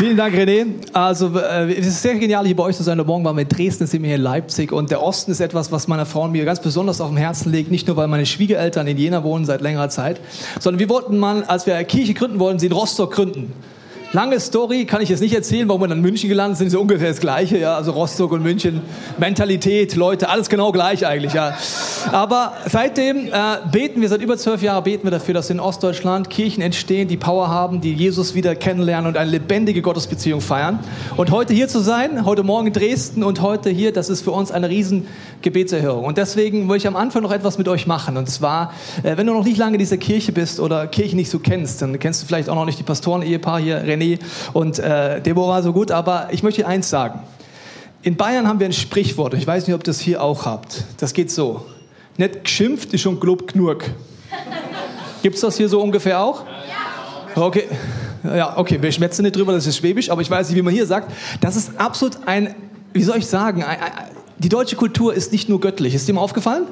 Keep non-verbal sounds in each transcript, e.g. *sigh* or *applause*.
Vielen Dank, René. Also, äh, es ist sehr genial, hier bei euch zu sein. Morgen waren wir in Dresden, sind wir hier in Leipzig. Und der Osten ist etwas, was meiner Frau und mir ganz besonders auf dem Herzen liegt. Nicht nur, weil meine Schwiegereltern in Jena wohnen seit längerer Zeit, sondern wir wollten mal, als wir eine Kirche gründen wollten, sie in Rostock gründen. Lange Story, kann ich jetzt nicht erzählen, warum wir dann in München gelandet sind, so ungefähr das Gleiche, ja, also Rostock und München, Mentalität, Leute, alles genau gleich eigentlich, ja. Aber seitdem äh, beten wir, seit über zwölf Jahren beten wir dafür, dass in Ostdeutschland Kirchen entstehen, die Power haben, die Jesus wieder kennenlernen und eine lebendige Gottesbeziehung feiern. Und heute hier zu sein, heute Morgen in Dresden und heute hier, das ist für uns eine riesen Gebetserhörung. Und deswegen will ich am Anfang noch etwas mit euch machen. Und zwar, äh, wenn du noch nicht lange in dieser Kirche bist oder Kirche nicht so kennst, dann kennst du vielleicht auch noch nicht die Pastoren-Ehepaar hier, René René und äh, Deborah so gut, aber ich möchte eins sagen. In Bayern haben wir ein Sprichwort, ich weiß nicht, ob ihr das hier auch habt. Das geht so. Nicht geschimpft ist schon glob knurk. Gibt es das hier so ungefähr auch? Ja. Okay. Ja, okay, wir schmetzen nicht drüber, das ist Schwäbisch, aber ich weiß nicht, wie man hier sagt. Das ist absolut ein, wie soll ich sagen, ein, ein, die deutsche Kultur ist nicht nur göttlich. Ist dir mal aufgefallen?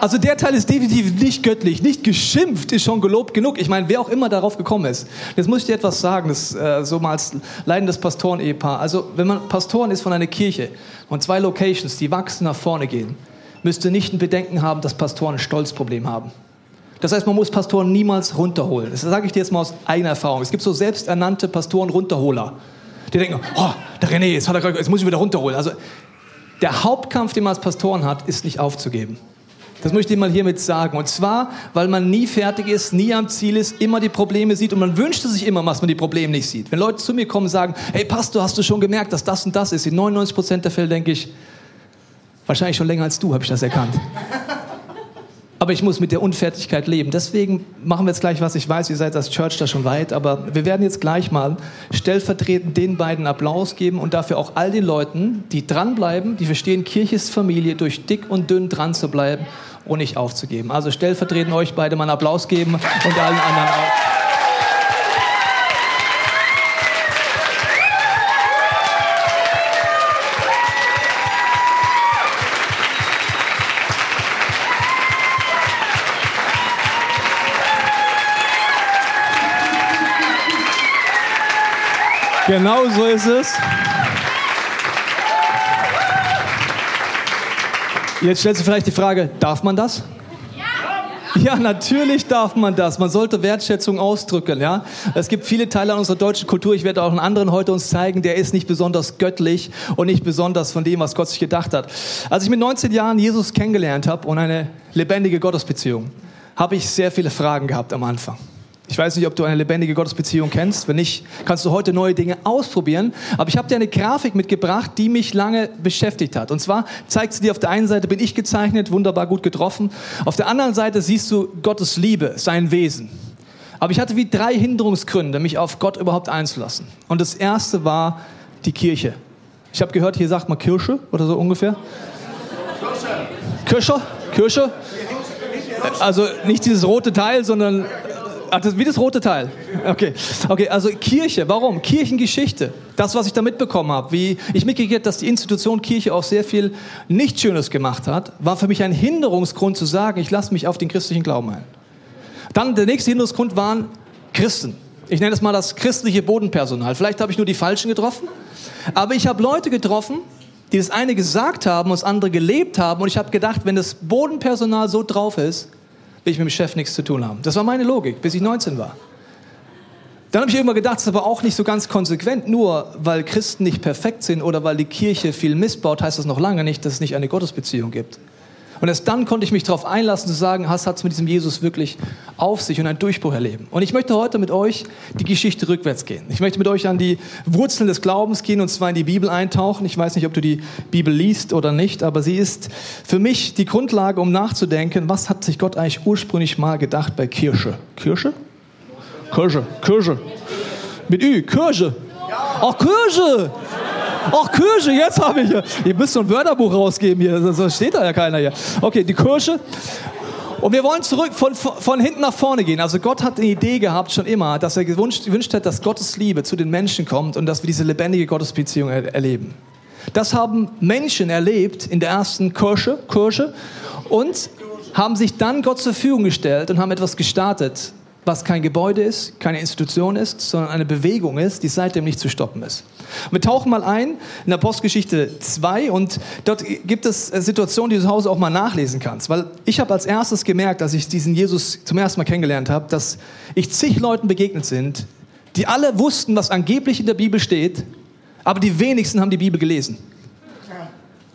Also der Teil ist definitiv nicht göttlich, nicht geschimpft ist schon gelobt genug. Ich meine, wer auch immer darauf gekommen ist. Jetzt muss ich dir etwas sagen, das, äh, so mal als leidendes Pastoren-Ehepaar. Also wenn man Pastoren ist von einer Kirche und zwei Locations, die wachsen nach vorne gehen, müsste nicht ein Bedenken haben, dass Pastoren ein Stolzproblem haben. Das heißt, man muss Pastoren niemals runterholen. Das sage ich dir jetzt mal aus eigener Erfahrung. Es gibt so selbsternannte Pastoren-Runterholer. Die denken, oh, der René, jetzt, hat er, jetzt muss ich wieder runterholen. Also der Hauptkampf, den man als Pastoren hat, ist nicht aufzugeben. Das möchte ich mal hiermit sagen. Und zwar, weil man nie fertig ist, nie am Ziel ist, immer die Probleme sieht und man wünschte sich immer, dass man die Probleme nicht sieht. Wenn Leute zu mir kommen und sagen, hey Pastor, hast du schon gemerkt, dass das und das ist? In 99 Prozent der Fälle denke ich, wahrscheinlich schon länger als du habe ich das erkannt. *laughs* Aber ich muss mit der Unfertigkeit leben. Deswegen machen wir jetzt gleich was. Ich weiß, ihr seid als Church da schon weit, aber wir werden jetzt gleich mal stellvertretend den beiden Applaus geben und dafür auch all den Leuten, die dranbleiben, die verstehen, Kirche ist Familie, durch dick und dünn dran zu bleiben und nicht aufzugeben. Also stellvertretend euch beide mal einen Applaus geben und allen anderen auch. Genau so ist es. Jetzt stellt sich vielleicht die Frage, darf man das? Ja, natürlich darf man das. Man sollte Wertschätzung ausdrücken. Ja, es gibt viele Teile unserer deutschen Kultur. Ich werde auch einen anderen heute uns zeigen. Der ist nicht besonders göttlich und nicht besonders von dem, was Gott sich gedacht hat. Als ich mit 19 Jahren Jesus kennengelernt habe und eine lebendige Gottesbeziehung, habe ich sehr viele Fragen gehabt am Anfang. Ich weiß nicht, ob du eine lebendige Gottesbeziehung kennst. Wenn nicht, kannst du heute neue Dinge ausprobieren. Aber ich habe dir eine Grafik mitgebracht, die mich lange beschäftigt hat. Und zwar zeigt sie dir auf der einen Seite, bin ich gezeichnet, wunderbar gut getroffen. Auf der anderen Seite siehst du Gottes Liebe, sein Wesen. Aber ich hatte wie drei Hinderungsgründe, mich auf Gott überhaupt einzulassen. Und das erste war die Kirche. Ich habe gehört, hier sagt man Kirche oder so ungefähr. Kirche? Kirche? Also nicht dieses rote Teil, sondern Ach, das, wie das rote Teil. Okay. okay, also Kirche, warum? Kirchengeschichte. Das, was ich da mitbekommen habe, wie ich mitgekriegt dass die Institution Kirche auch sehr viel nicht Schönes gemacht hat, war für mich ein Hinderungsgrund zu sagen, ich lasse mich auf den christlichen Glauben ein. Dann der nächste Hinderungsgrund waren Christen. Ich nenne es mal das christliche Bodenpersonal. Vielleicht habe ich nur die Falschen getroffen, aber ich habe Leute getroffen, die das eine gesagt haben und das andere gelebt haben. Und ich habe gedacht, wenn das Bodenpersonal so drauf ist, will ich mit dem Chef nichts zu tun haben. Das war meine Logik, bis ich 19 war. Dann habe ich irgendwann gedacht, das ist aber auch nicht so ganz konsequent. Nur weil Christen nicht perfekt sind oder weil die Kirche viel missbaut, heißt das noch lange nicht, dass es nicht eine Gottesbeziehung gibt. Und erst dann konnte ich mich darauf einlassen, zu sagen, was hat es mit diesem Jesus wirklich auf sich und einen Durchbruch erleben. Und ich möchte heute mit euch die Geschichte rückwärts gehen. Ich möchte mit euch an die Wurzeln des Glaubens gehen und zwar in die Bibel eintauchen. Ich weiß nicht, ob du die Bibel liest oder nicht, aber sie ist für mich die Grundlage, um nachzudenken, was hat sich Gott eigentlich ursprünglich mal gedacht bei Kirche? Kirche? Kirche, Kirche. Mit Ü, Kirche. Ach, Kirche! Ach, Kirche, jetzt habe ich. Ihr müsst so ein Wörterbuch rausgeben hier, so steht da ja keiner hier. Okay, die Kirche. Und wir wollen zurück von, von hinten nach vorne gehen. Also Gott hat eine Idee gehabt schon immer, dass er gewünscht, gewünscht hat, dass Gottes Liebe zu den Menschen kommt und dass wir diese lebendige Gottesbeziehung er, erleben. Das haben Menschen erlebt in der ersten Kirche, Kirche und haben sich dann Gott zur Verfügung gestellt und haben etwas gestartet, was kein Gebäude ist, keine Institution ist, sondern eine Bewegung ist, die seitdem nicht zu stoppen ist. wir tauchen mal ein in der Postgeschichte 2 und dort gibt es Situationen, die du zu Hause auch mal nachlesen kannst. Weil ich habe als erstes gemerkt, als ich diesen Jesus zum ersten Mal kennengelernt habe, dass ich zig Leuten begegnet sind, die alle wussten, was angeblich in der Bibel steht, aber die wenigsten haben die Bibel gelesen.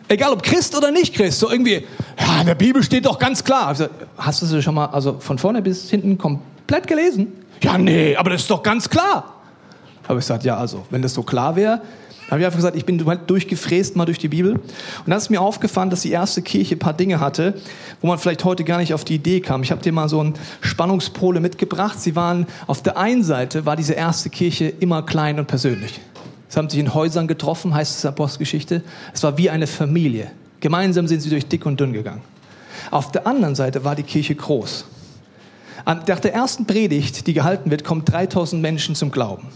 Egal ob Christ oder nicht Christ, so irgendwie, ja, in der Bibel steht doch ganz klar. Also, hast du sie schon mal, also von vorne bis hinten komplett gelesen? Ja, nee, aber das ist doch ganz klar. Habe ich gesagt, ja, also, wenn das so klar wäre, habe ich einfach gesagt, ich bin durchgefräst mal durch die Bibel. Und dann ist mir aufgefallen, dass die erste Kirche ein paar Dinge hatte, wo man vielleicht heute gar nicht auf die Idee kam. Ich habe dir mal so ein Spannungspole mitgebracht. Sie waren, auf der einen Seite war diese erste Kirche immer klein und persönlich. Sie haben sich in Häusern getroffen, heißt es in der Postgeschichte. Es war wie eine Familie. Gemeinsam sind sie durch dick und dünn gegangen. Auf der anderen Seite war die Kirche groß. Nach der ersten Predigt, die gehalten wird, kommen 3000 Menschen zum Glauben.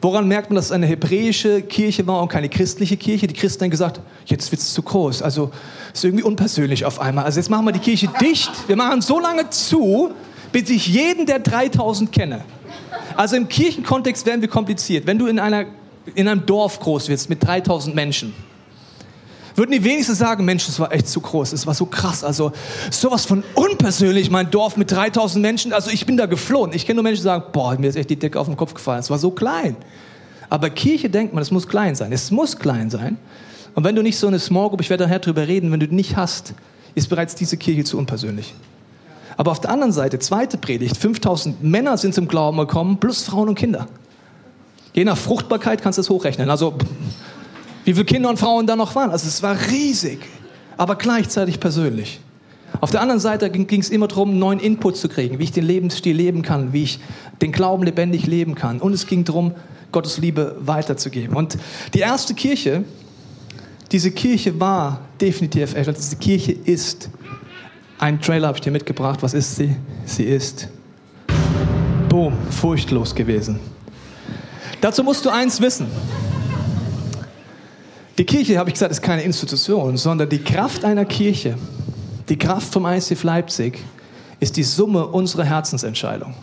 Woran merkt man, dass es eine hebräische Kirche war und keine christliche Kirche? Die Christen haben gesagt, jetzt wird es zu groß. Also ist irgendwie unpersönlich auf einmal. Also jetzt machen wir die Kirche dicht. Wir machen so lange zu, bis ich jeden der 3000 kenne. Also im Kirchenkontext werden wir kompliziert. Wenn du in einer in einem Dorf groß wirst mit 3000 Menschen, würden die wenigsten sagen, Mensch, das war echt zu groß, es war so krass, also sowas von unpersönlich, mein Dorf mit 3000 Menschen, also ich bin da geflohen. Ich kenne nur Menschen, die sagen, boah, mir ist echt die Decke auf den Kopf gefallen, es war so klein. Aber Kirche denkt man, es muss klein sein. Es muss klein sein. Und wenn du nicht so eine Small Group, ich werde nachher drüber reden, wenn du die nicht hast, ist bereits diese Kirche zu unpersönlich. Aber auf der anderen Seite, zweite Predigt, 5000 Männer sind zum Glauben gekommen, plus Frauen und Kinder. Je nach Fruchtbarkeit kannst du es hochrechnen. Also, wie viele Kinder und Frauen da noch waren. Also, es war riesig, aber gleichzeitig persönlich. Auf der anderen Seite ging es immer darum, neuen Input zu kriegen, wie ich den Lebensstil leben kann, wie ich den Glauben lebendig leben kann. Und es ging darum, Gottes Liebe weiterzugeben. Und die erste Kirche, diese Kirche war definitiv, diese Kirche ist, ein Trailer habe ich dir mitgebracht. Was ist sie? Sie ist, boom, furchtlos gewesen. Dazu musst du eins wissen. Die Kirche, habe ich gesagt, ist keine Institution, sondern die Kraft einer Kirche, die Kraft vom ICF Leipzig, ist die Summe unserer Herzensentscheidung.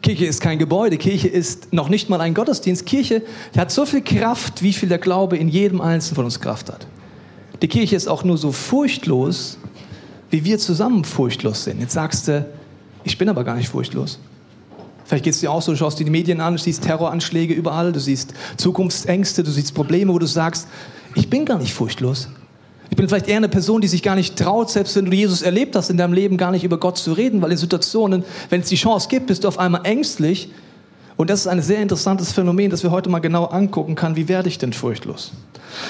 Kirche ist kein Gebäude, Kirche ist noch nicht mal ein Gottesdienst. Kirche hat so viel Kraft, wie viel der Glaube in jedem Einzelnen von uns Kraft hat. Die Kirche ist auch nur so furchtlos, wie wir zusammen furchtlos sind. Jetzt sagst du, ich bin aber gar nicht furchtlos. Vielleicht geht es dir auch so, du schaust dir die Medien an, du siehst Terroranschläge überall, du siehst Zukunftsängste, du siehst Probleme, wo du sagst, ich bin gar nicht furchtlos. Ich bin vielleicht eher eine Person, die sich gar nicht traut, selbst wenn du Jesus erlebt hast in deinem Leben, gar nicht über Gott zu reden, weil in Situationen, wenn es die Chance gibt, bist du auf einmal ängstlich. Und das ist ein sehr interessantes Phänomen, das wir heute mal genau angucken kann. Wie werde ich denn furchtlos?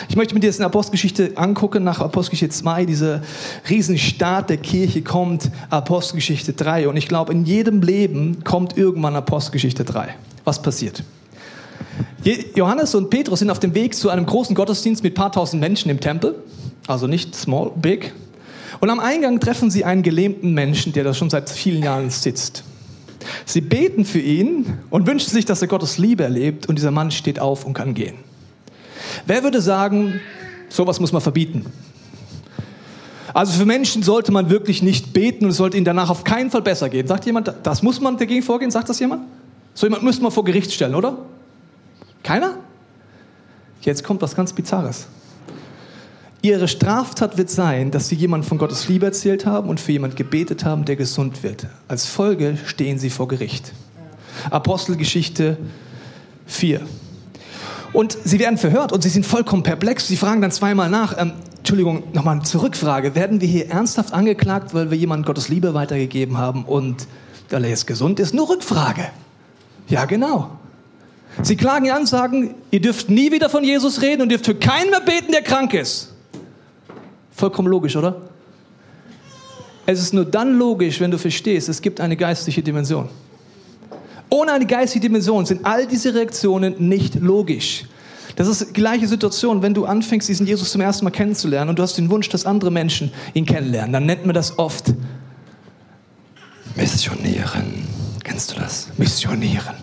Ich möchte mit dir jetzt in Apostelgeschichte angucken, nach Apostelgeschichte 2, diese Riesenstaat der Kirche kommt Apostelgeschichte 3. Und ich glaube, in jedem Leben kommt irgendwann Apostelgeschichte 3. Was passiert? Johannes und Petrus sind auf dem Weg zu einem großen Gottesdienst mit paar tausend Menschen im Tempel. Also nicht small, big. Und am Eingang treffen sie einen gelähmten Menschen, der da schon seit vielen Jahren sitzt. Sie beten für ihn und wünschen sich, dass er Gottes Liebe erlebt und dieser Mann steht auf und kann gehen. Wer würde sagen, sowas muss man verbieten? Also für Menschen sollte man wirklich nicht beten und es sollte ihnen danach auf keinen Fall besser gehen. Sagt jemand, das muss man dagegen vorgehen? Sagt das jemand? So jemand müsste man vor Gericht stellen, oder? Keiner? Jetzt kommt was ganz Bizarres. Ihre Straftat wird sein, dass sie jemand von Gottes Liebe erzählt haben und für jemand gebetet haben, der gesund wird. Als Folge stehen sie vor Gericht. Apostelgeschichte 4. Und sie werden verhört und sie sind vollkommen perplex. Sie fragen dann zweimal nach. Ähm, Entschuldigung, nochmal eine Zurückfrage. Werden wir hier ernsthaft angeklagt, weil wir jemandem Gottes Liebe weitergegeben haben und weil er jetzt gesund ist? Nur Rückfrage. Ja, genau. Sie klagen ihn an, sagen, ihr dürft nie wieder von Jesus reden und dürft für keinen mehr beten, der krank ist. Vollkommen logisch, oder? Es ist nur dann logisch, wenn du verstehst, es gibt eine geistliche Dimension. Ohne eine geistige Dimension sind all diese Reaktionen nicht logisch. Das ist die gleiche Situation, wenn du anfängst, diesen Jesus zum ersten Mal kennenzulernen und du hast den Wunsch, dass andere Menschen ihn kennenlernen. Dann nennt man das oft Missionieren. Kennst du das? Missionieren.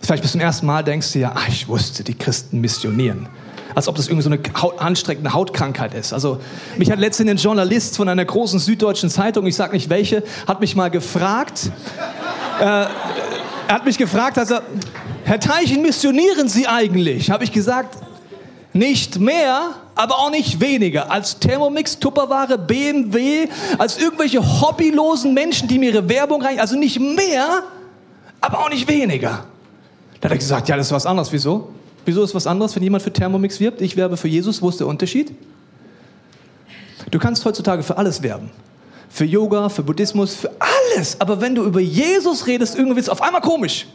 Vielleicht bis zum ersten Mal denkst du ja, ach, ich wusste, die Christen missionieren. Als ob das irgendwie so eine Haut, anstrengende Hautkrankheit ist. Also, mich hat letztens ein Journalist von einer großen süddeutschen Zeitung, ich sage nicht welche, hat mich mal gefragt, äh, er hat mich gefragt, also, Herr Teichen, missionieren Sie eigentlich? Habe ich gesagt, nicht mehr, aber auch nicht weniger. Als Thermomix, Tupperware, BMW, als irgendwelche hobbylosen Menschen, die mir ihre Werbung rein, also nicht mehr, aber auch nicht weniger. Da hat er gesagt, ja, das ist was anderes. Wieso? Wieso ist was anderes, wenn jemand für Thermomix wirbt? Ich werbe für Jesus. Wo ist der Unterschied? Du kannst heutzutage für alles werben. Für Yoga, für Buddhismus, für alles. Aber wenn du über Jesus redest, irgendwie wird es auf einmal komisch.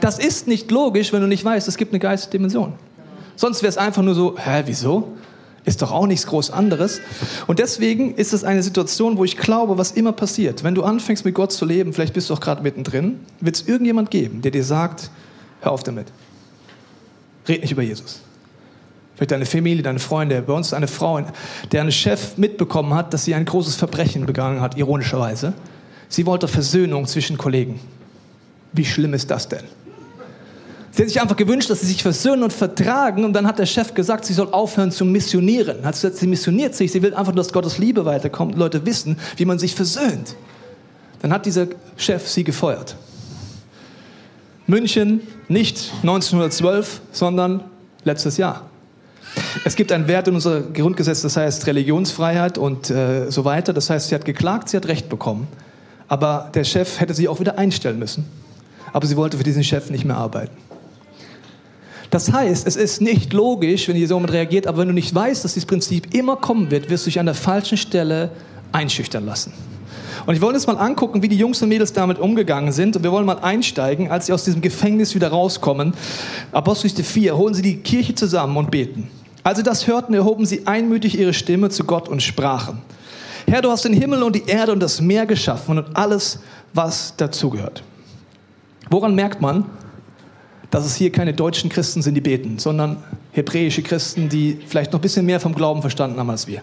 Das ist nicht logisch, wenn du nicht weißt, es gibt eine geistige Dimension. Sonst wäre es einfach nur so, hä, wieso? Ist doch auch nichts groß anderes. Und deswegen ist es eine Situation, wo ich glaube, was immer passiert. Wenn du anfängst mit Gott zu leben, vielleicht bist du auch gerade mittendrin, wird es irgendjemand geben, der dir sagt, hör auf damit. Red nicht über Jesus. Vielleicht deine Familie, deine Freunde. Bei uns ist eine Frau, deren Chef mitbekommen hat, dass sie ein großes Verbrechen begangen hat, ironischerweise. Sie wollte Versöhnung zwischen Kollegen. Wie schlimm ist das denn? Sie hat sich einfach gewünscht, dass sie sich versöhnen und vertragen. Und dann hat der Chef gesagt, sie soll aufhören zu missionieren. Hat gesagt, sie missioniert sich. Sie will einfach, dass Gottes Liebe weiterkommt. Leute wissen, wie man sich versöhnt. Dann hat dieser Chef sie gefeuert. München nicht 1912, sondern letztes Jahr. Es gibt einen Wert in unserem Grundgesetz, das heißt Religionsfreiheit und äh, so weiter. Das heißt, sie hat geklagt, sie hat Recht bekommen. Aber der Chef hätte sie auch wieder einstellen müssen. Aber sie wollte für diesen Chef nicht mehr arbeiten. Das heißt, es ist nicht logisch, wenn jemand reagiert, aber wenn du nicht weißt, dass dieses Prinzip immer kommen wird, wirst du dich an der falschen Stelle einschüchtern lassen. Und ich wollte uns mal angucken, wie die Jungs und Mädels damit umgegangen sind. Und wir wollen mal einsteigen, als sie aus diesem Gefängnis wieder rauskommen. Apostelgeschichte 4, holen sie die Kirche zusammen und beten. Als sie das hörten, erhoben sie einmütig ihre Stimme zu Gott und sprachen. Herr, du hast den Himmel und die Erde und das Meer geschaffen und alles, was dazugehört. Woran merkt man, dass es hier keine deutschen Christen sind, die beten, sondern hebräische Christen, die vielleicht noch ein bisschen mehr vom Glauben verstanden haben als wir.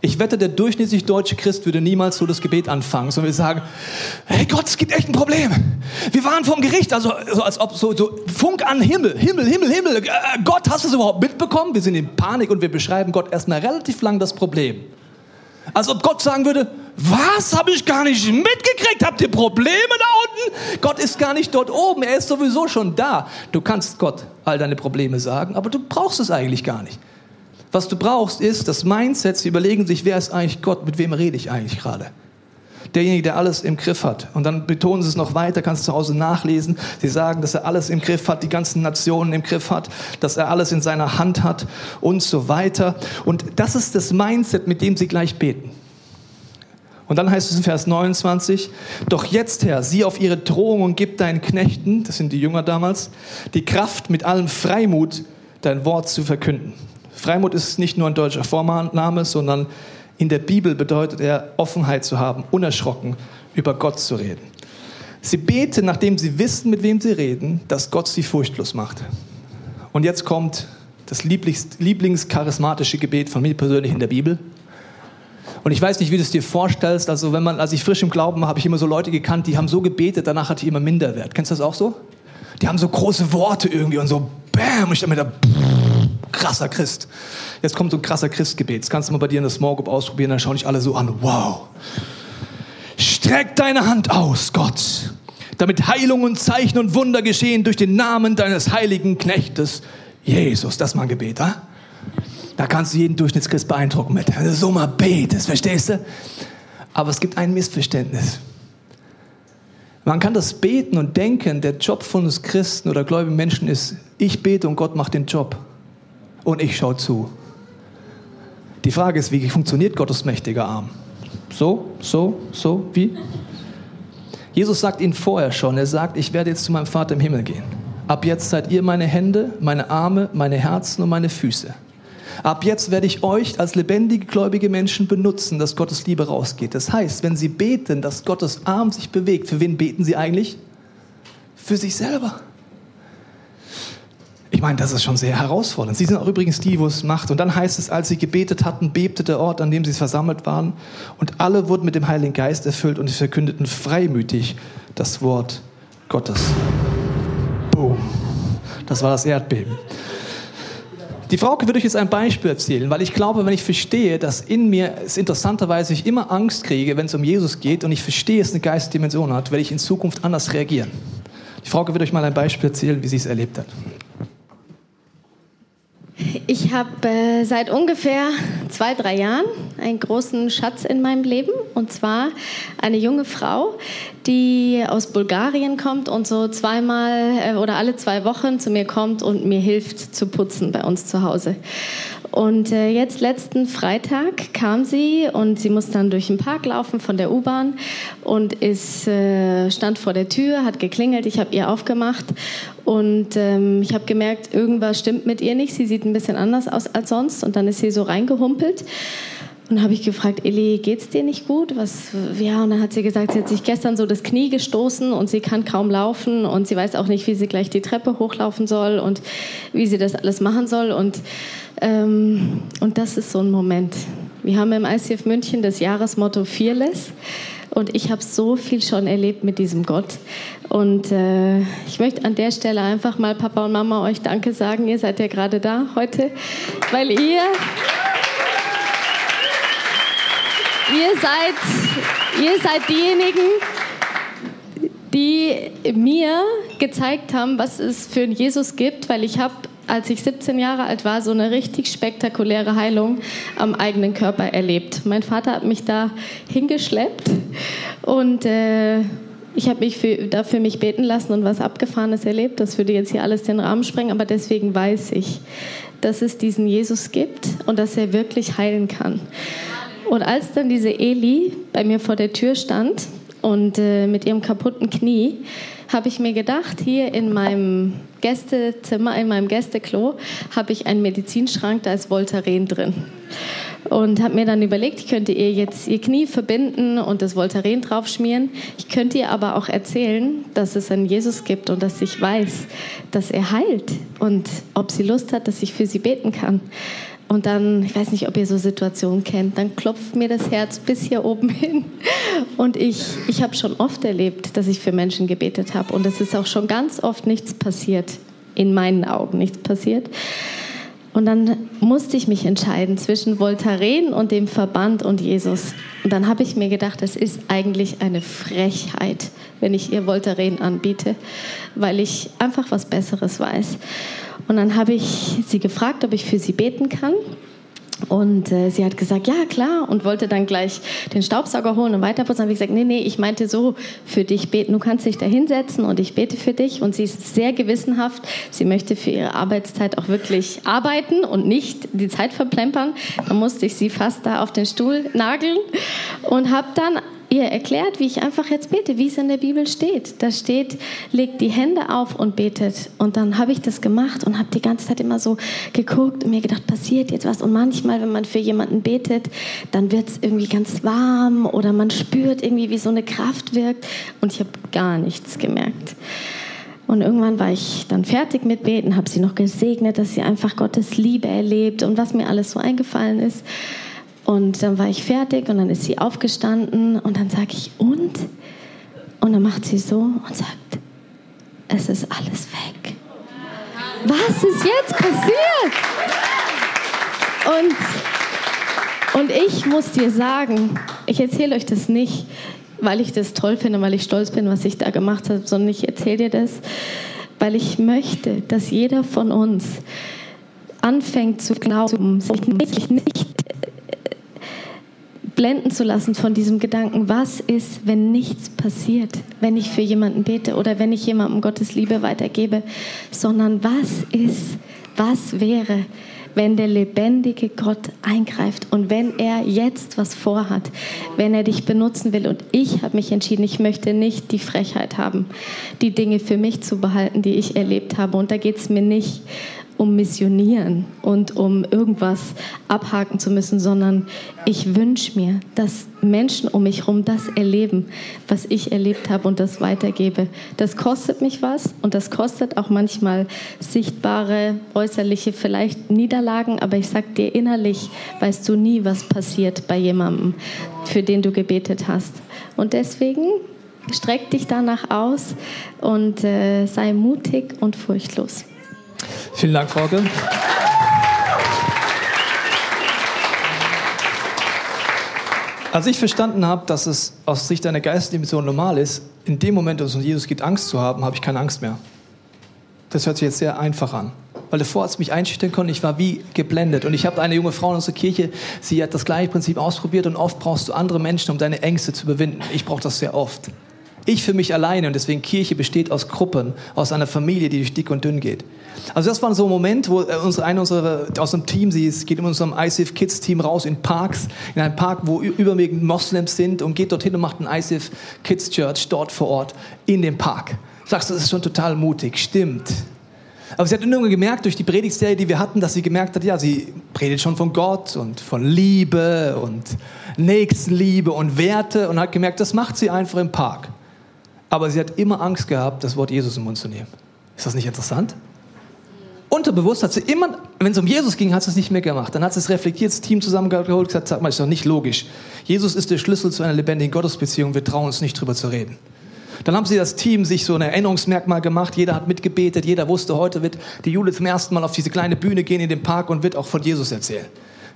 Ich wette, der durchschnittlich deutsche Christ würde niemals so das Gebet anfangen, sondern wir sagen, hey Gott, es gibt echt ein Problem. Wir waren vom Gericht, also so als ob so, so Funk an Himmel, Himmel, Himmel, Himmel. Äh, Gott, hast du es überhaupt mitbekommen? Wir sind in Panik und wir beschreiben Gott erstmal relativ lang das Problem. Als ob Gott sagen würde, was habe ich gar nicht mitgekriegt? Habt ihr Probleme da unten? Gott ist gar nicht dort oben, er ist sowieso schon da. Du kannst Gott all deine Probleme sagen, aber du brauchst es eigentlich gar nicht. Was du brauchst, ist das Mindset, sie überlegen sich, wer ist eigentlich Gott, mit wem rede ich eigentlich gerade? derjenige, der alles im Griff hat. Und dann betonen sie es noch weiter, kannst du zu Hause nachlesen. Sie sagen, dass er alles im Griff hat, die ganzen Nationen im Griff hat, dass er alles in seiner Hand hat und so weiter. Und das ist das Mindset, mit dem sie gleich beten. Und dann heißt es in Vers 29, doch jetzt, Herr, sieh auf ihre Drohung und gib deinen Knechten, das sind die Jünger damals, die Kraft, mit allem Freimut dein Wort zu verkünden. Freimut ist nicht nur ein deutscher Vorname, sondern in der Bibel bedeutet er, Offenheit zu haben, unerschrocken über Gott zu reden. Sie beten, nachdem sie wissen, mit wem sie reden, dass Gott sie furchtlos macht. Und jetzt kommt das Lieblings, lieblingscharismatische Gebet von mir persönlich in der Bibel. Und ich weiß nicht, wie du es dir vorstellst. Also, wenn man, als ich frisch im Glauben war, habe ich immer so Leute gekannt, die haben so gebetet, danach hatte ich immer Minderwert. Kennst du das auch so? Die haben so große Worte irgendwie und so Bäm. Und ich mir da, krasser Christ. Jetzt kommt so ein krasser Christgebet. Das kannst du mal bei dir in der Small Group ausprobieren, dann schauen dich alle so an. Wow. Streck deine Hand aus, Gott, damit Heilung und Zeichen und Wunder geschehen durch den Namen deines heiligen Knechtes Jesus. Das ist mal ein Gebet, ha? Da kannst du jeden Durchschnittschrist beeindrucken mit. Wenn du so mal betest, verstehst du? Aber es gibt ein Missverständnis. Man kann das beten und denken, der Job von uns Christen oder gläubigen Menschen ist, ich bete und Gott macht den Job. Und ich schaue zu. Die Frage ist, wie funktioniert Gottes mächtiger Arm? So, so, so, wie? Jesus sagt ihnen vorher schon, er sagt, ich werde jetzt zu meinem Vater im Himmel gehen. Ab jetzt seid ihr meine Hände, meine Arme, meine Herzen und meine Füße. Ab jetzt werde ich euch als lebendige, gläubige Menschen benutzen, dass Gottes Liebe rausgeht. Das heißt, wenn sie beten, dass Gottes Arm sich bewegt, für wen beten sie eigentlich? Für sich selber. Ich meine, das ist schon sehr herausfordernd. Sie sind auch übrigens die, wo es macht. Und dann heißt es, als sie gebetet hatten, bebte der Ort, an dem sie versammelt waren. Und alle wurden mit dem Heiligen Geist erfüllt und verkündeten freimütig das Wort Gottes. Boom. Das war das Erdbeben. Die Frauke würde euch jetzt ein Beispiel erzählen, weil ich glaube, wenn ich verstehe, dass in mir es interessanterweise ich immer Angst kriege, wenn es um Jesus geht und ich verstehe, es eine Geistdimension hat, werde ich in Zukunft anders reagieren. Die Frauke wird euch mal ein Beispiel erzählen, wie sie es erlebt hat. Ich habe äh, seit ungefähr zwei, drei Jahren einen großen Schatz in meinem Leben. Und zwar eine junge Frau, die aus Bulgarien kommt und so zweimal äh, oder alle zwei Wochen zu mir kommt und mir hilft zu putzen bei uns zu Hause. Und äh, jetzt letzten Freitag kam sie und sie muss dann durch den Park laufen von der U-Bahn und ist, äh, stand vor der Tür, hat geklingelt, ich habe ihr aufgemacht und ähm, ich habe gemerkt, irgendwas stimmt mit ihr nicht. Sie sieht ein bisschen anders aus als sonst und dann ist sie so reingehumpelt. Und habe ich gefragt, Elli, geht's dir nicht gut? Was, ja, und dann hat sie gesagt, sie hat sich gestern so das Knie gestoßen und sie kann kaum laufen und sie weiß auch nicht, wie sie gleich die Treppe hochlaufen soll und wie sie das alles machen soll. Und ähm, und das ist so ein Moment. Wir haben im ICF München das Jahresmotto Fearless. Und ich habe so viel schon erlebt mit diesem Gott. Und äh, ich möchte an der Stelle einfach mal Papa und Mama euch Danke sagen. Ihr seid ja gerade da heute, weil ihr, ihr seid, ihr seid diejenigen, die mir gezeigt haben, was es für einen Jesus gibt, weil ich habe als ich 17 Jahre alt war, so eine richtig spektakuläre Heilung am eigenen Körper erlebt. Mein Vater hat mich da hingeschleppt und äh, ich habe mich für, dafür mich beten lassen und was Abgefahrenes erlebt. Das würde jetzt hier alles den Rahmen sprengen, aber deswegen weiß ich, dass es diesen Jesus gibt und dass er wirklich heilen kann. Und als dann diese Eli bei mir vor der Tür stand und äh, mit ihrem kaputten Knie, habe ich mir gedacht, hier in meinem Gästezimmer, in meinem Gästeklo, habe ich einen Medizinschrank, da ist Voltaren drin. Und habe mir dann überlegt, ich könnte ihr jetzt ihr Knie verbinden und das Voltaren draufschmieren. Ich könnte ihr aber auch erzählen, dass es einen Jesus gibt und dass ich weiß, dass er heilt und ob sie Lust hat, dass ich für sie beten kann. Und dann, ich weiß nicht, ob ihr so Situationen kennt, dann klopft mir das Herz bis hier oben hin. Und ich, ich habe schon oft erlebt, dass ich für Menschen gebetet habe. Und es ist auch schon ganz oft nichts passiert, in meinen Augen nichts passiert. Und dann musste ich mich entscheiden zwischen Voltaren und dem Verband und Jesus. Und dann habe ich mir gedacht, es ist eigentlich eine Frechheit, wenn ich ihr Voltaren anbiete, weil ich einfach was Besseres weiß. Und dann habe ich sie gefragt, ob ich für sie beten kann. Und äh, sie hat gesagt, ja klar, und wollte dann gleich den Staubsauger holen und weiterputzen. Dann habe ich gesagt, nee, nee, ich meinte so, für dich beten. Du kannst dich da hinsetzen und ich bete für dich. Und sie ist sehr gewissenhaft. Sie möchte für ihre Arbeitszeit auch wirklich arbeiten und nicht die Zeit verplempern. Dann musste ich sie fast da auf den Stuhl nageln und habe dann ihr erklärt, wie ich einfach jetzt bete, wie es in der Bibel steht. Da steht, legt die Hände auf und betet. Und dann habe ich das gemacht und habe die ganze Zeit immer so geguckt und mir gedacht, passiert jetzt was. Und manchmal, wenn man für jemanden betet, dann wird es irgendwie ganz warm oder man spürt irgendwie, wie so eine Kraft wirkt. Und ich habe gar nichts gemerkt. Und irgendwann war ich dann fertig mit Beten, habe sie noch gesegnet, dass sie einfach Gottes Liebe erlebt und was mir alles so eingefallen ist. Und dann war ich fertig und dann ist sie aufgestanden und dann sage ich, und? Und dann macht sie so und sagt, es ist alles weg. Was ist jetzt passiert? Und, und ich muss dir sagen, ich erzähle euch das nicht, weil ich das toll finde, weil ich stolz bin, was ich da gemacht habe, sondern ich erzähle dir das, weil ich möchte, dass jeder von uns anfängt zu glauben, sich nicht, nicht blenden zu lassen von diesem Gedanken, was ist, wenn nichts passiert, wenn ich für jemanden bete oder wenn ich jemandem Gottes Liebe weitergebe, sondern was ist, was wäre, wenn der lebendige Gott eingreift und wenn er jetzt was vorhat, wenn er dich benutzen will. Und ich habe mich entschieden, ich möchte nicht die Frechheit haben, die Dinge für mich zu behalten, die ich erlebt habe. Und da geht es mir nicht um missionieren und um irgendwas abhaken zu müssen, sondern ich wünsche mir, dass Menschen um mich herum das erleben, was ich erlebt habe und das weitergebe. Das kostet mich was und das kostet auch manchmal sichtbare, äußerliche, vielleicht Niederlagen, aber ich sag dir innerlich, weißt du nie, was passiert bei jemandem, für den du gebetet hast. Und deswegen streck dich danach aus und äh, sei mutig und furchtlos. Vielen Dank, Frauke. Als ich verstanden habe, dass es aus Sicht einer geistlichen Mission normal ist, in dem Moment, wo es um Jesus geht, Angst zu haben, habe ich keine Angst mehr. Das hört sich jetzt sehr einfach an. Weil davor, als ich mich einschüchtern konnte, ich war wie geblendet. Und ich habe eine junge Frau in unserer Kirche, sie hat das gleiche Prinzip ausprobiert und oft brauchst du andere Menschen, um deine Ängste zu überwinden. Ich brauche das sehr oft. Ich für mich alleine und deswegen Kirche besteht aus Gruppen, aus einer Familie, die durch dick und dünn geht. Also das war so ein Moment, wo äh, unsere, eine unserer, aus dem Team, sie ist, geht in unserem ICF Kids Team raus in Parks, in einen Park, wo überwiegend Moslems sind und geht dorthin und macht ein ICF Kids Church dort vor Ort in dem Park. Sagst du, das ist schon total mutig, stimmt. Aber sie hat irgendwann gemerkt, durch die Predigtserie, die wir hatten, dass sie gemerkt hat, ja, sie predigt schon von Gott und von Liebe und Nächstenliebe und Werte und hat gemerkt, das macht sie einfach im Park. Aber sie hat immer Angst gehabt, das Wort Jesus im Mund zu nehmen. Ist das nicht interessant? Unterbewusst hat sie immer, wenn es um Jesus ging, hat sie es nicht mehr gemacht. Dann hat sie es reflektiert, das Team zusammengeholt und gesagt, sag mal, ist doch nicht logisch. Jesus ist der Schlüssel zu einer lebendigen Gottesbeziehung, wir trauen uns nicht drüber zu reden. Dann haben sie das Team sich so ein Erinnerungsmerkmal gemacht, jeder hat mitgebetet, jeder wusste, heute wird die Jule zum ersten Mal auf diese kleine Bühne gehen in den Park und wird auch von Jesus erzählen.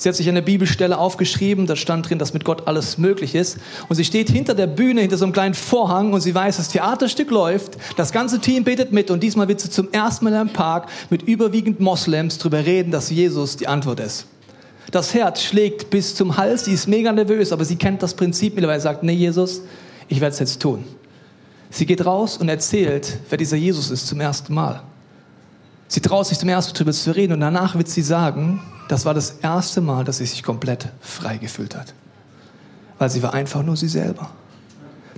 Sie hat sich eine Bibelstelle aufgeschrieben, da stand drin, dass mit Gott alles möglich ist. Und sie steht hinter der Bühne, hinter so einem kleinen Vorhang und sie weiß, das Theaterstück läuft, das ganze Team betet mit und diesmal wird sie zum ersten Mal im Park mit überwiegend Moslems darüber reden, dass Jesus die Antwort ist. Das Herz schlägt bis zum Hals, sie ist mega nervös, aber sie kennt das Prinzip mittlerweile, sagt, nee Jesus, ich werde es jetzt tun. Sie geht raus und erzählt, wer dieser Jesus ist zum ersten Mal. Sie traut sich zum ersten Mal darüber zu reden und danach wird sie sagen, das war das erste Mal, dass sie sich komplett frei gefühlt hat. Weil sie war einfach nur sie selber.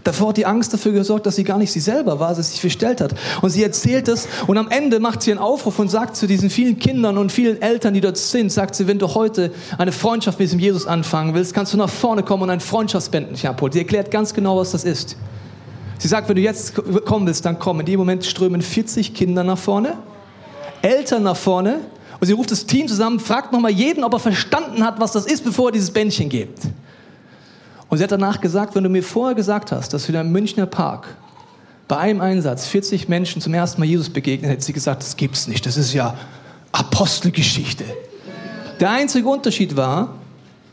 Davor hat die Angst dafür gesorgt, dass sie gar nicht sie selber war, dass sie sich verstellt hat. Und sie erzählt es und am Ende macht sie einen Aufruf und sagt zu diesen vielen Kindern und vielen Eltern, die dort sind, sagt sie, wenn du heute eine Freundschaft mit diesem Jesus anfangen willst, kannst du nach vorne kommen und ein Freundschaftsbändchen abholen. Sie erklärt ganz genau, was das ist. Sie sagt, wenn du jetzt kommen willst, dann komm. In dem Moment strömen 40 Kinder nach vorne, Eltern nach vorne und sie ruft das Team zusammen, fragt nochmal jeden, ob er verstanden hat, was das ist, bevor er dieses Bändchen gibt. Und sie hat danach gesagt, wenn du mir vorher gesagt hast, dass wir einem Münchner Park bei einem Einsatz 40 Menschen zum ersten Mal Jesus begegnen, hätte sie gesagt, das gibt's nicht. Das ist ja Apostelgeschichte. Der einzige Unterschied war,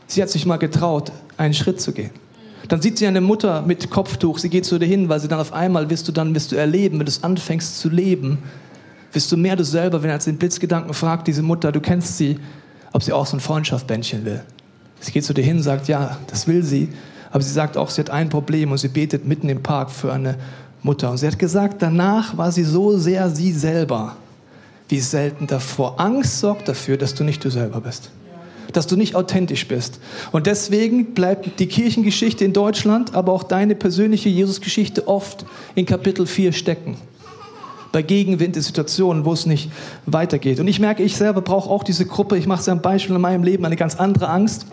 sie hat sich mal getraut, einen Schritt zu gehen. Dann sieht sie eine Mutter mit Kopftuch, sie geht zu dir hin, weil sie dann auf einmal wirst du dann wirst du erleben, wenn du es anfängst zu leben, wirst du mehr du selber, wenn er als den Blitzgedanken fragt, diese Mutter, du kennst sie, ob sie auch so ein Freundschaftsbändchen will. Sie geht zu dir hin sagt, ja, das will sie. Aber sie sagt auch, sie hat ein Problem und sie betet mitten im Park für eine Mutter. Und sie hat gesagt, danach war sie so sehr sie selber, wie selten davor. Angst sorgt dafür, dass du nicht du selber bist. Dass du nicht authentisch bist. Und deswegen bleibt die Kirchengeschichte in Deutschland, aber auch deine persönliche Jesusgeschichte oft in Kapitel 4 stecken bei Gegenwind in Situationen, wo es nicht weitergeht. Und ich merke, ich selber brauche auch diese Gruppe. Ich mache es ein Beispiel in meinem Leben, eine ganz andere Angst.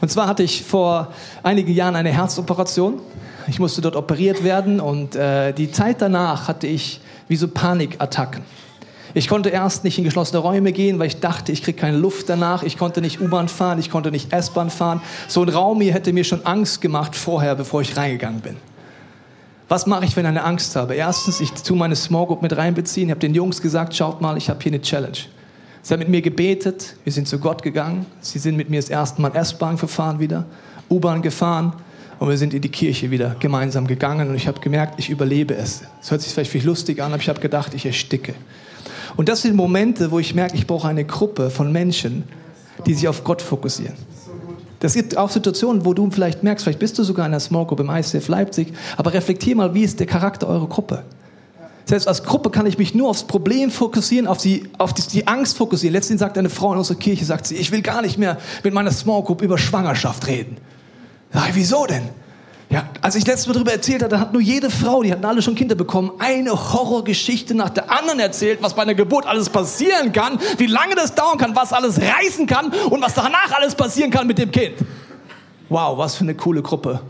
Und zwar hatte ich vor einigen Jahren eine Herzoperation. Ich musste dort operiert werden und äh, die Zeit danach hatte ich wie so Panikattacken. Ich konnte erst nicht in geschlossene Räume gehen, weil ich dachte, ich kriege keine Luft danach. Ich konnte nicht U-Bahn fahren, ich konnte nicht S-Bahn fahren. So ein Raum hier hätte mir schon Angst gemacht vorher, bevor ich reingegangen bin. Was mache ich, wenn ich eine Angst habe? Erstens, ich tue meine Small Group mit reinbeziehen. Ich habe den Jungs gesagt, schaut mal, ich habe hier eine Challenge. Sie haben mit mir gebetet, wir sind zu Gott gegangen. Sie sind mit mir das erste Mal S-Bahn gefahren wieder, U-Bahn gefahren und wir sind in die Kirche wieder gemeinsam gegangen und ich habe gemerkt, ich überlebe es. Es hört sich vielleicht viel lustig an, aber ich habe gedacht, ich ersticke. Und das sind Momente, wo ich merke, ich brauche eine Gruppe von Menschen, die sich auf Gott fokussieren. Das gibt auch Situationen, wo du vielleicht merkst, vielleicht bist du sogar in einer Small Group im ICF Leipzig, aber reflektier mal, wie ist der Charakter eurer Gruppe? Selbst als Gruppe kann ich mich nur aufs Problem fokussieren, auf die, auf die, die Angst fokussieren. Letztens sagt eine Frau in unserer Kirche, sagt sie, ich will gar nicht mehr mit meiner Small Group über Schwangerschaft reden. Sag ich, wieso denn? Ja, als ich letztes Mal darüber erzählt hatte, hat nur jede Frau, die hatten alle schon Kinder bekommen, eine Horrorgeschichte nach der anderen erzählt, was bei einer Geburt alles passieren kann, wie lange das dauern kann, was alles reißen kann und was danach alles passieren kann mit dem Kind. Wow, was für eine coole Gruppe.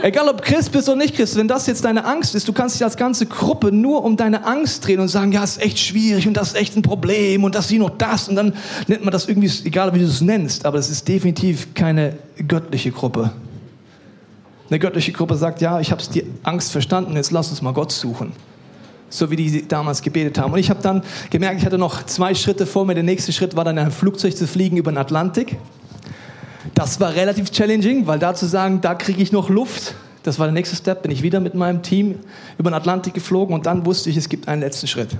Egal ob Christ bist oder nicht Christ, wenn das jetzt deine Angst ist, du kannst dich als ganze Gruppe nur um deine Angst drehen und sagen, ja, ist echt schwierig und das ist echt ein Problem und das ist noch das und dann nennt man das irgendwie, egal wie du es nennst, aber es ist definitiv keine göttliche Gruppe. Eine göttliche Gruppe sagt, ja, ich habe die Angst verstanden, jetzt lass uns mal Gott suchen. So wie die damals gebetet haben. Und ich habe dann gemerkt, ich hatte noch zwei Schritte vor mir. Der nächste Schritt war dann in ein Flugzeug zu fliegen über den Atlantik. Das war relativ challenging, weil da zu sagen, da kriege ich noch Luft, das war der nächste Step. Bin ich wieder mit meinem Team über den Atlantik geflogen und dann wusste ich, es gibt einen letzten Schritt.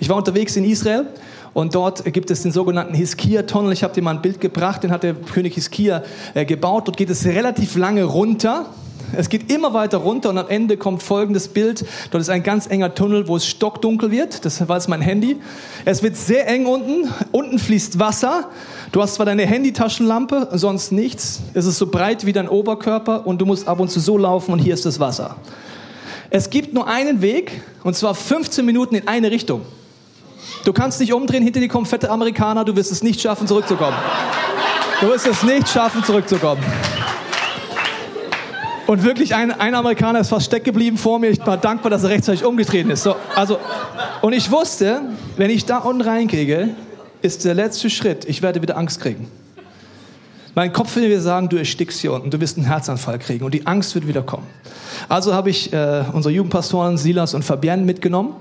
Ich war unterwegs in Israel und dort gibt es den sogenannten Hiskia-Tunnel. Ich habe dir mal ein Bild gebracht, den hat der König Hiskia äh, gebaut. Dort geht es relativ lange runter. Es geht immer weiter runter und am Ende kommt folgendes Bild. Dort ist ein ganz enger Tunnel, wo es stockdunkel wird. Das war jetzt mein Handy. Es wird sehr eng unten. Unten fließt Wasser. Du hast zwar deine Handytaschenlampe, sonst nichts. Es ist so breit wie dein Oberkörper und du musst ab und zu so laufen und hier ist das Wasser. Es gibt nur einen Weg und zwar 15 Minuten in eine Richtung. Du kannst dich umdrehen, hinter dir kommen fette Amerikaner, du wirst es nicht schaffen, zurückzukommen. Du wirst es nicht schaffen, zurückzukommen. Und wirklich, ein, ein Amerikaner ist fast stecken geblieben vor mir. Ich war dankbar, dass er rechtzeitig umgetreten ist. So, also, und ich wusste, wenn ich da unten reinkriege, ist der letzte Schritt, ich werde wieder Angst kriegen. Mein Kopf will mir sagen, du erstickst hier unten, du wirst einen Herzanfall kriegen und die Angst wird wieder kommen. Also habe ich äh, unsere Jugendpastoren Silas und Fabienne mitgenommen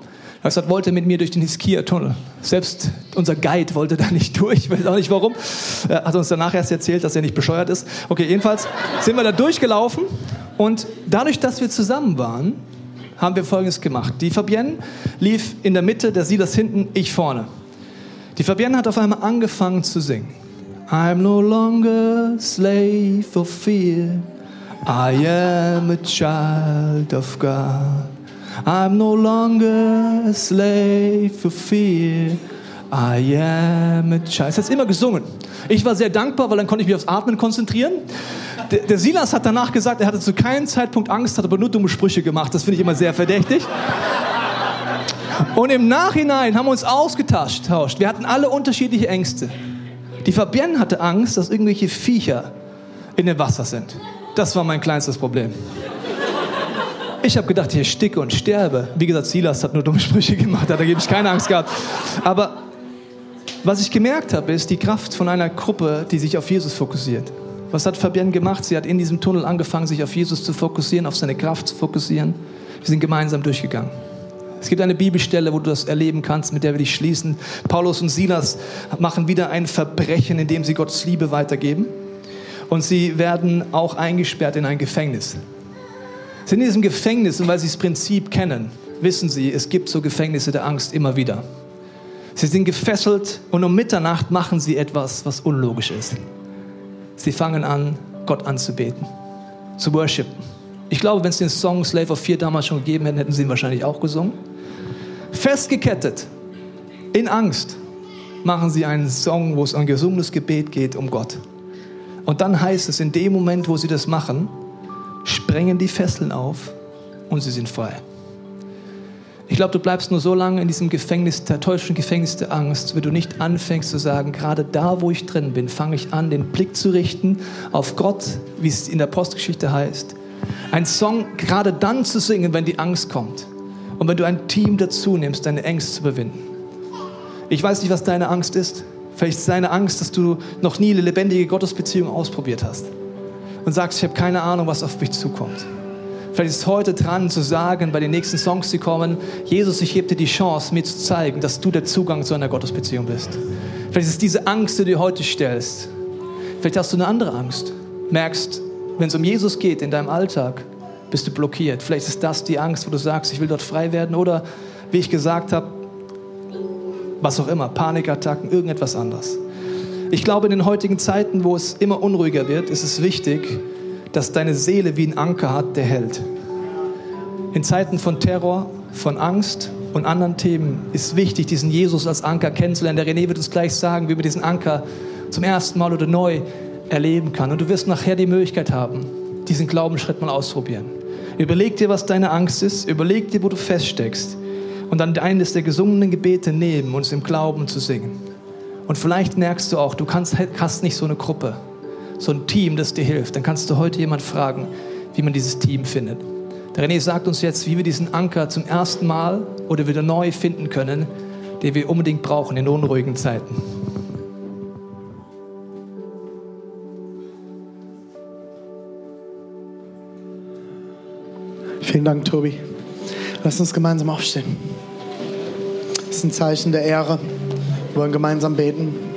gesagt, wollte mit mir durch den Hiskia-Tunnel. Selbst unser Guide wollte da nicht *laughs* durch, ich weiß auch nicht warum. Er hat uns danach erst erzählt, dass er nicht bescheuert ist. Okay, jedenfalls sind wir da durchgelaufen und dadurch, dass wir zusammen waren, haben wir Folgendes gemacht. Die Fabienne lief in der Mitte, der Silas hinten, ich vorne. Die Fabienne hat auf einmal angefangen zu singen. I'm no longer slave of fear. I am a child of God. I'm no longer a slave for fear. I am a child. Das hat immer gesungen. Ich war sehr dankbar, weil dann konnte ich mich aufs Atmen konzentrieren. Der, der Silas hat danach gesagt, er hatte zu keinem Zeitpunkt Angst, hat aber nur dumme Sprüche gemacht. Das finde ich immer sehr verdächtig. Und im Nachhinein haben wir uns ausgetauscht. Wir hatten alle unterschiedliche Ängste. Die Fabienne hatte Angst, dass irgendwelche Viecher in dem Wasser sind. Das war mein kleinstes Problem. Ich habe gedacht, ich ersticke und sterbe. Wie gesagt, Silas hat nur dumme *laughs* Sprüche gemacht, da habe ich keine Angst gehabt. Aber was ich gemerkt habe, ist die Kraft von einer Gruppe, die sich auf Jesus fokussiert. Was hat Fabienne gemacht? Sie hat in diesem Tunnel angefangen, sich auf Jesus zu fokussieren, auf seine Kraft zu fokussieren. Wir sind gemeinsam durchgegangen. Es gibt eine Bibelstelle, wo du das erleben kannst, mit der wir dich schließen. Paulus und Silas machen wieder ein Verbrechen, indem sie Gottes Liebe weitergeben. Und sie werden auch eingesperrt in ein Gefängnis sind in diesem Gefängnis und weil sie das Prinzip kennen, wissen sie, es gibt so Gefängnisse der Angst immer wieder. Sie sind gefesselt und um Mitternacht machen sie etwas, was unlogisch ist. Sie fangen an, Gott anzubeten, zu worshipen. Ich glaube, wenn es den Song Slave of Fear damals schon gegeben hätte, hätten sie ihn wahrscheinlich auch gesungen. Festgekettet, in Angst, machen sie einen Song, wo es ein gesungenes Gebet geht um Gott. Und dann heißt es, in dem Moment, wo sie das machen, sprengen die Fesseln auf und sie sind frei. Ich glaube, du bleibst nur so lange in diesem Gefängnis, der täuschenden Gefängnis der Angst, wenn du nicht anfängst zu sagen, gerade da, wo ich drin bin, fange ich an, den Blick zu richten auf Gott, wie es in der Postgeschichte heißt. Ein Song gerade dann zu singen, wenn die Angst kommt. Und wenn du ein Team dazu nimmst, deine Ängste zu überwinden. Ich weiß nicht, was deine Angst ist. Vielleicht ist deine Angst, dass du noch nie eine lebendige Gottesbeziehung ausprobiert hast und sagst, ich habe keine Ahnung, was auf mich zukommt. Vielleicht ist heute dran zu sagen, bei den nächsten Songs, die kommen, Jesus, ich gebe dir die Chance, mir zu zeigen, dass du der Zugang zu einer Gottesbeziehung bist. Vielleicht ist es diese Angst, die du heute stellst. Vielleicht hast du eine andere Angst. Merkst, wenn es um Jesus geht in deinem Alltag, bist du blockiert. Vielleicht ist das die Angst, wo du sagst, ich will dort frei werden. Oder, wie ich gesagt habe, was auch immer, Panikattacken, irgendetwas anderes. Ich glaube, in den heutigen Zeiten, wo es immer unruhiger wird, ist es wichtig, dass deine Seele wie ein Anker hat, der hält. In Zeiten von Terror, von Angst und anderen Themen ist wichtig, diesen Jesus als Anker kennenzulernen. Der René wird uns gleich sagen, wie man diesen Anker zum ersten Mal oder neu erleben kann. Und du wirst nachher die Möglichkeit haben, diesen Glaubensschritt mal ausprobieren. Überleg dir, was deine Angst ist. Überleg dir, wo du feststeckst. Und dann eines der gesungenen Gebete nehmen, uns im Glauben zu singen. Und vielleicht merkst du auch, du kannst, hast nicht so eine Gruppe, so ein Team, das dir hilft. Dann kannst du heute jemand fragen, wie man dieses Team findet. Der René sagt uns jetzt, wie wir diesen Anker zum ersten Mal oder wieder neu finden können, den wir unbedingt brauchen in unruhigen Zeiten. Vielen Dank, Tobi. Lass uns gemeinsam aufstehen. Das ist ein Zeichen der Ehre. Wollen gemeinsam beten.